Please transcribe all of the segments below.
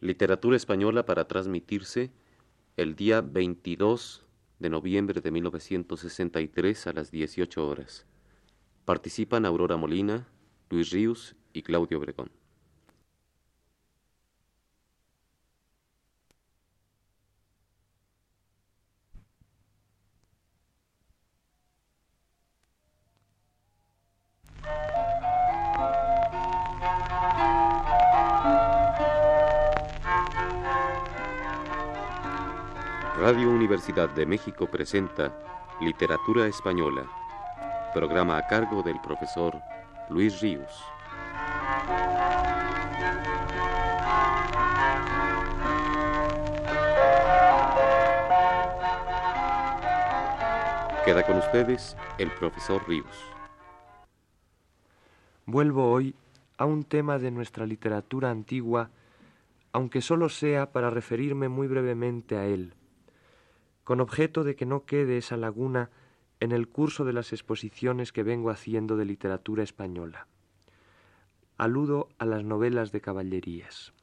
Literatura española para transmitirse el día 22 de noviembre de 1963 a las 18 horas. Participan Aurora Molina, Luis Ríos y Claudio Obregón. Radio Universidad de México presenta Literatura Española, programa a cargo del profesor Luis Ríos. Queda con ustedes el profesor Ríos. Vuelvo hoy a un tema de nuestra literatura antigua, aunque solo sea para referirme muy brevemente a él con objeto de que no quede esa laguna en el curso de las exposiciones que vengo haciendo de literatura española. Aludo a las novelas de caballerías.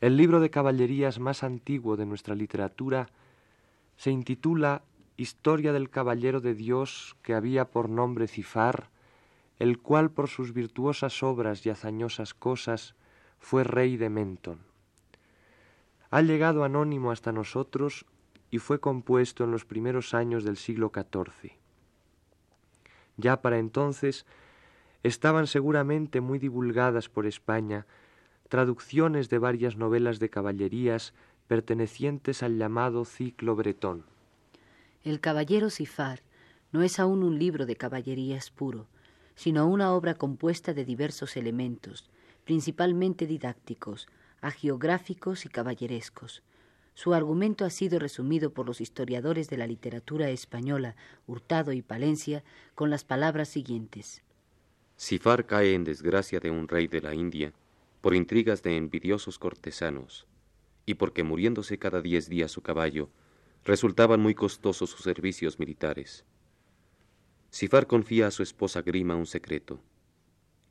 El libro de caballerías más antiguo de nuestra literatura se intitula Historia del Caballero de Dios que había por nombre Cifar, el cual por sus virtuosas obras y hazañosas cosas fue rey de Menton ha llegado anónimo hasta nosotros y fue compuesto en los primeros años del siglo XIV. Ya para entonces estaban seguramente muy divulgadas por España traducciones de varias novelas de caballerías pertenecientes al llamado ciclo bretón. El Caballero Sifar no es aún un libro de caballerías puro, sino una obra compuesta de diversos elementos, principalmente didácticos, agiográficos y caballerescos. Su argumento ha sido resumido por los historiadores de la literatura española, Hurtado y Palencia, con las palabras siguientes. Sifar cae en desgracia de un rey de la India por intrigas de envidiosos cortesanos, y porque muriéndose cada diez días su caballo, resultaban muy costosos sus servicios militares. Sifar confía a su esposa Grima un secreto,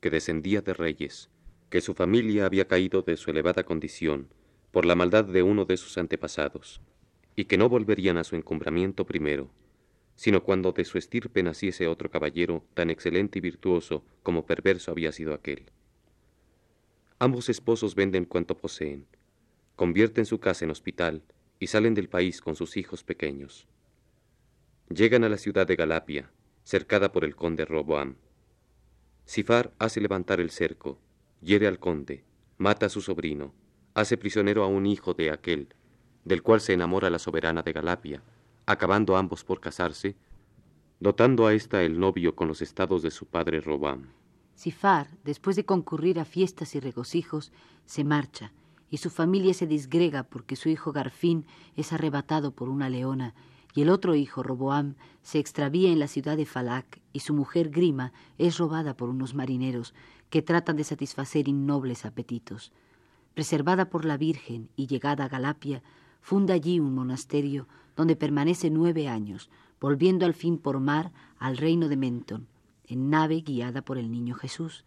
que descendía de reyes, que su familia había caído de su elevada condición por la maldad de uno de sus antepasados, y que no volverían a su encumbramiento primero, sino cuando de su estirpe naciese otro caballero tan excelente y virtuoso como perverso había sido aquel. Ambos esposos venden cuanto poseen, convierten su casa en hospital y salen del país con sus hijos pequeños. Llegan a la ciudad de Galapia, cercada por el conde Roboam. Sifar hace levantar el cerco, hiere al conde, mata a su sobrino, hace prisionero a un hijo de aquel, del cual se enamora la soberana de Galapia, acabando ambos por casarse, dotando a ésta el novio con los estados de su padre Robam. Sifar, después de concurrir a fiestas y regocijos, se marcha, y su familia se disgrega porque su hijo Garfín es arrebatado por una leona, y el otro hijo, Roboam, se extravía en la ciudad de Falac, y su mujer Grima es robada por unos marineros, que tratan de satisfacer innobles apetitos. Preservada por la Virgen y llegada a Galapia, funda allí un monasterio donde permanece nueve años, volviendo al fin por mar al reino de Menton, en nave guiada por el niño Jesús.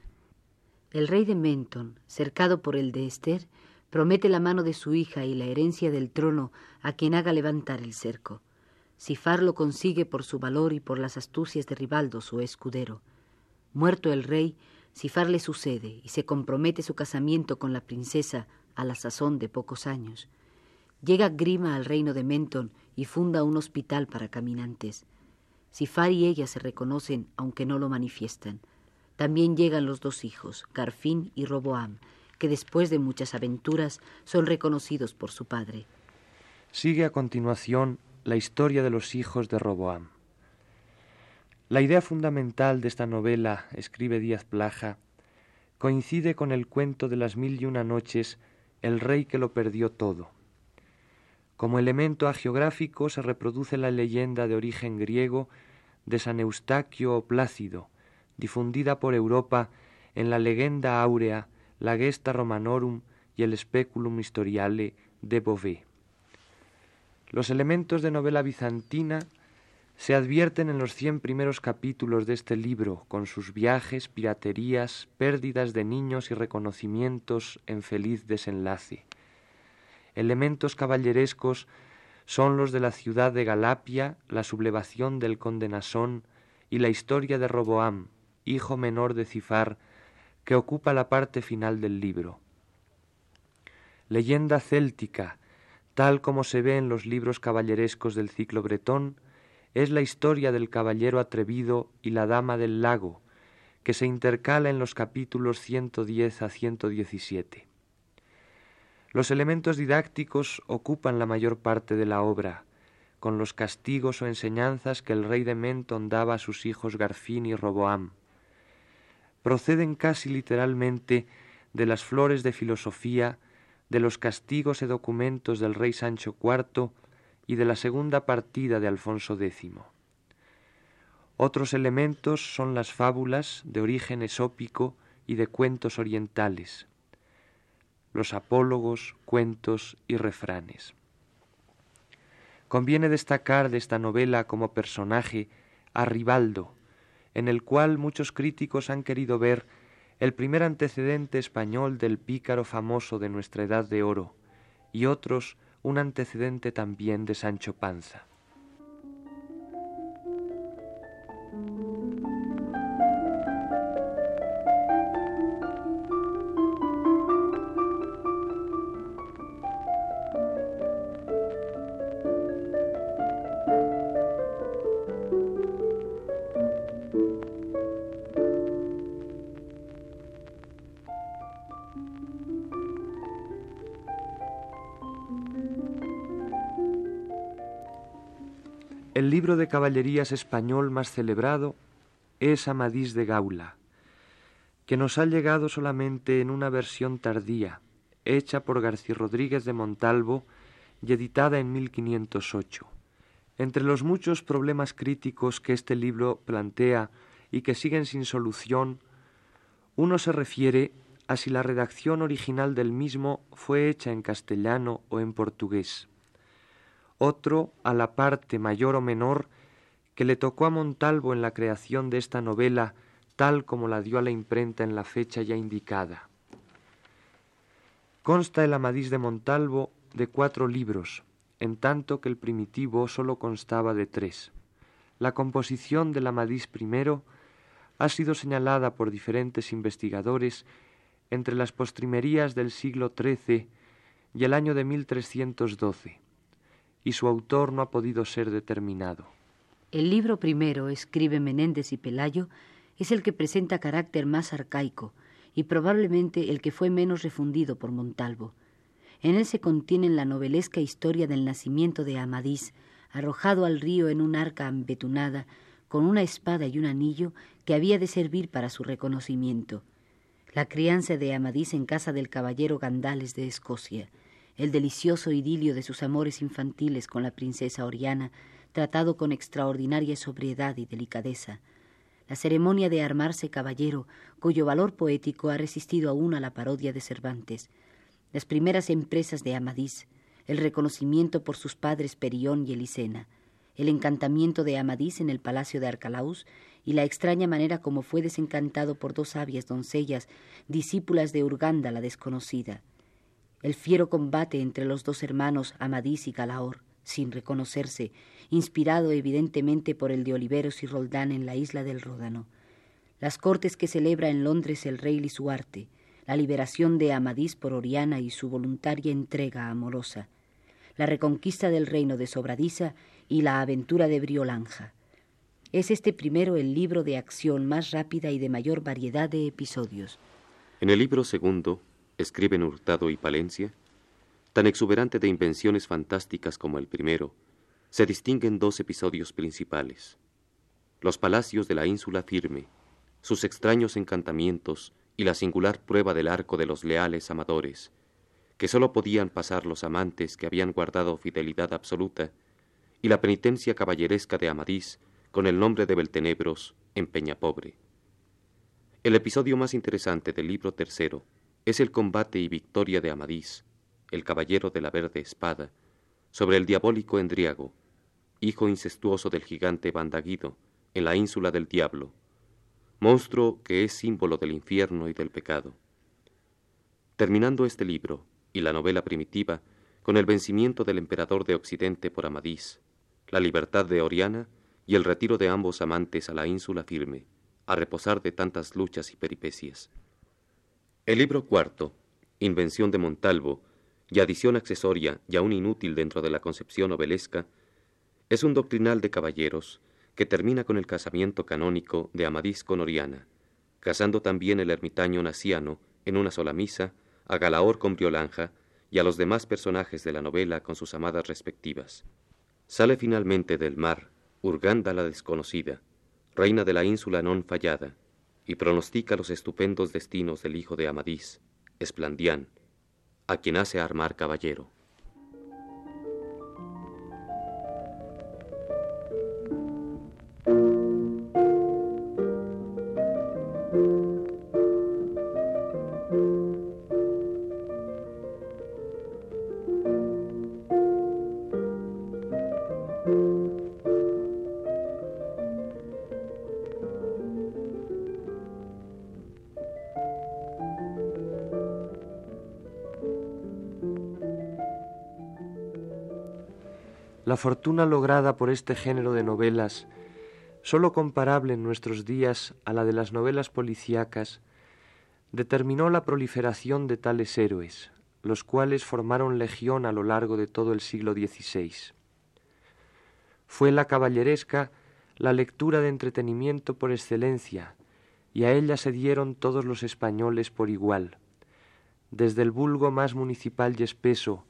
El rey de Menton, cercado por el de Esther, promete la mano de su hija y la herencia del trono a quien haga levantar el cerco. Sifar lo consigue por su valor y por las astucias de Ribaldo, su escudero. Muerto el rey, Sifar le sucede y se compromete su casamiento con la princesa a la sazón de pocos años. Llega Grima al reino de Menton y funda un hospital para caminantes. Sifar y ella se reconocen aunque no lo manifiestan. También llegan los dos hijos, Garfín y Roboam, que después de muchas aventuras son reconocidos por su padre. Sigue a continuación la historia de los hijos de Roboam. La idea fundamental de esta novela, escribe Díaz Plaja, coincide con el cuento de las mil y una noches, El rey que lo perdió todo. Como elemento agiográfico se reproduce la leyenda de origen griego de San Eustaquio o Plácido, difundida por Europa en la legenda áurea, la Gesta Romanorum y el Speculum Historiale de Beauvais. Los elementos de novela bizantina se advierten en los cien primeros capítulos de este libro, con sus viajes, piraterías, pérdidas de niños y reconocimientos en feliz desenlace. Elementos caballerescos son los de la ciudad de Galapia, la sublevación del conde Nasón y la historia de Roboam, hijo menor de Cifar, que ocupa la parte final del libro. Leyenda céltica, tal como se ve en los libros caballerescos del ciclo bretón, es la historia del caballero atrevido y la dama del lago, que se intercala en los capítulos 110 a 117. Los elementos didácticos ocupan la mayor parte de la obra, con los castigos o enseñanzas que el rey de Menton daba a sus hijos Garfín y Roboam. Proceden casi literalmente de las flores de filosofía, de los castigos y documentos del rey Sancho IV y de la segunda partida de Alfonso X. Otros elementos son las fábulas de origen esópico y de cuentos orientales, los apólogos, cuentos y refranes. Conviene destacar de esta novela como personaje a Ribaldo, en el cual muchos críticos han querido ver el primer antecedente español del pícaro famoso de nuestra edad de oro, y otros un antecedente también de Sancho Panza. El libro de caballerías español más celebrado es Amadís de Gaula, que nos ha llegado solamente en una versión tardía, hecha por García Rodríguez de Montalvo y editada en 1508. Entre los muchos problemas críticos que este libro plantea y que siguen sin solución, uno se refiere a si la redacción original del mismo fue hecha en castellano o en portugués otro a la parte mayor o menor que le tocó a Montalvo en la creación de esta novela tal como la dio a la imprenta en la fecha ya indicada. Consta el Amadís de Montalvo de cuatro libros, en tanto que el primitivo sólo constaba de tres. La composición del Amadís I ha sido señalada por diferentes investigadores entre las postrimerías del siglo XIII y el año de 1312 y su autor no ha podido ser determinado. El libro primero, escribe Menéndez y Pelayo, es el que presenta carácter más arcaico y probablemente el que fue menos refundido por Montalvo. En él se contiene la novelesca historia del nacimiento de Amadís, arrojado al río en un arca ambetunada, con una espada y un anillo que había de servir para su reconocimiento. La crianza de Amadís en casa del caballero Gandales de Escocia, el delicioso idilio de sus amores infantiles con la princesa Oriana, tratado con extraordinaria sobriedad y delicadeza, la ceremonia de armarse caballero, cuyo valor poético ha resistido aún a la parodia de Cervantes, las primeras empresas de Amadís, el reconocimiento por sus padres Perión y Elisena, el encantamiento de Amadís en el palacio de Arcalaus y la extraña manera como fue desencantado por dos sabias doncellas, discípulas de Urganda la desconocida, el fiero combate entre los dos hermanos Amadís y Galaor, sin reconocerse, inspirado evidentemente por el de Oliveros y Roldán en la isla del Ródano, las cortes que celebra en Londres el rey Lisuarte, la liberación de Amadís por Oriana y su voluntaria entrega amorosa, la reconquista del reino de Sobradiza y la aventura de Briolanja. Es este primero el libro de acción más rápida y de mayor variedad de episodios. En el libro segundo escriben Hurtado y Palencia, tan exuberante de invenciones fantásticas como el primero, se distinguen dos episodios principales. Los palacios de la ínsula firme, sus extraños encantamientos y la singular prueba del arco de los leales amadores, que sólo podían pasar los amantes que habían guardado fidelidad absoluta, y la penitencia caballeresca de Amadís con el nombre de Beltenebros en Peñapobre. El episodio más interesante del libro tercero es el combate y victoria de Amadís, el caballero de la verde espada, sobre el diabólico Endriago, hijo incestuoso del gigante Bandaguido, en la ínsula del diablo, monstruo que es símbolo del infierno y del pecado. Terminando este libro y la novela primitiva, con el vencimiento del emperador de Occidente por Amadís, la libertad de Oriana y el retiro de ambos amantes a la ínsula firme, a reposar de tantas luchas y peripecias. El libro cuarto, Invención de Montalvo, y adición accesoria y aún inútil dentro de la concepción novelesca, es un doctrinal de caballeros que termina con el casamiento canónico de Amadís con Oriana, casando también el ermitaño naciano en una sola misa a Galaor con Briolanja y a los demás personajes de la novela con sus amadas respectivas. Sale finalmente del mar Urganda la desconocida, reina de la ínsula non fallada, y pronostica los estupendos destinos del hijo de Amadís, Esplandián, a quien hace armar caballero. La fortuna lograda por este género de novelas, sólo comparable en nuestros días a la de las novelas policíacas, determinó la proliferación de tales héroes, los cuales formaron legión a lo largo de todo el siglo XVI. Fue la caballeresca la lectura de entretenimiento por excelencia, y a ella se dieron todos los españoles por igual, desde el vulgo más municipal y espeso,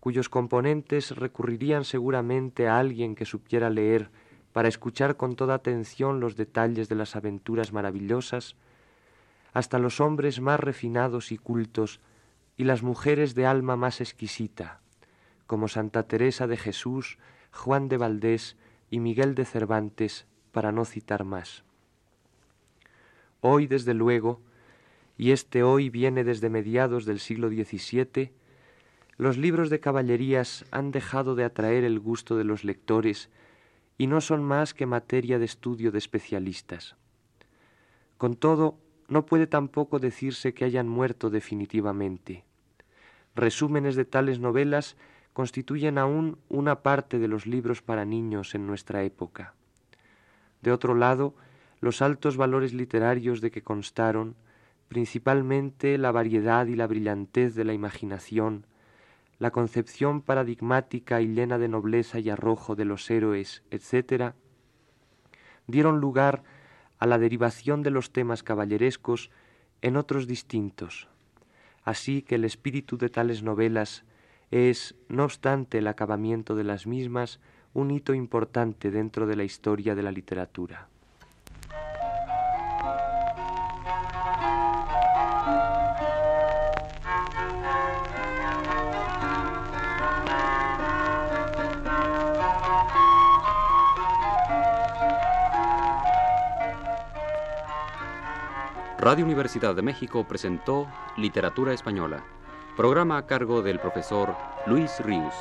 cuyos componentes recurrirían seguramente a alguien que supiera leer para escuchar con toda atención los detalles de las aventuras maravillosas, hasta los hombres más refinados y cultos y las mujeres de alma más exquisita, como Santa Teresa de Jesús, Juan de Valdés y Miguel de Cervantes, para no citar más. Hoy, desde luego, y este hoy viene desde mediados del siglo XVII, los libros de caballerías han dejado de atraer el gusto de los lectores y no son más que materia de estudio de especialistas. Con todo, no puede tampoco decirse que hayan muerto definitivamente. Resúmenes de tales novelas constituyen aún una parte de los libros para niños en nuestra época. De otro lado, los altos valores literarios de que constaron, principalmente la variedad y la brillantez de la imaginación, la concepción paradigmática y llena de nobleza y arrojo de los héroes, etc., dieron lugar a la derivación de los temas caballerescos en otros distintos, así que el espíritu de tales novelas es, no obstante el acabamiento de las mismas, un hito importante dentro de la historia de la literatura. Radio Universidad de México presentó Literatura Española, programa a cargo del profesor Luis Ríos.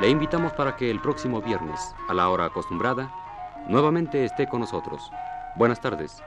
Le invitamos para que el próximo viernes, a la hora acostumbrada, nuevamente esté con nosotros. Buenas tardes.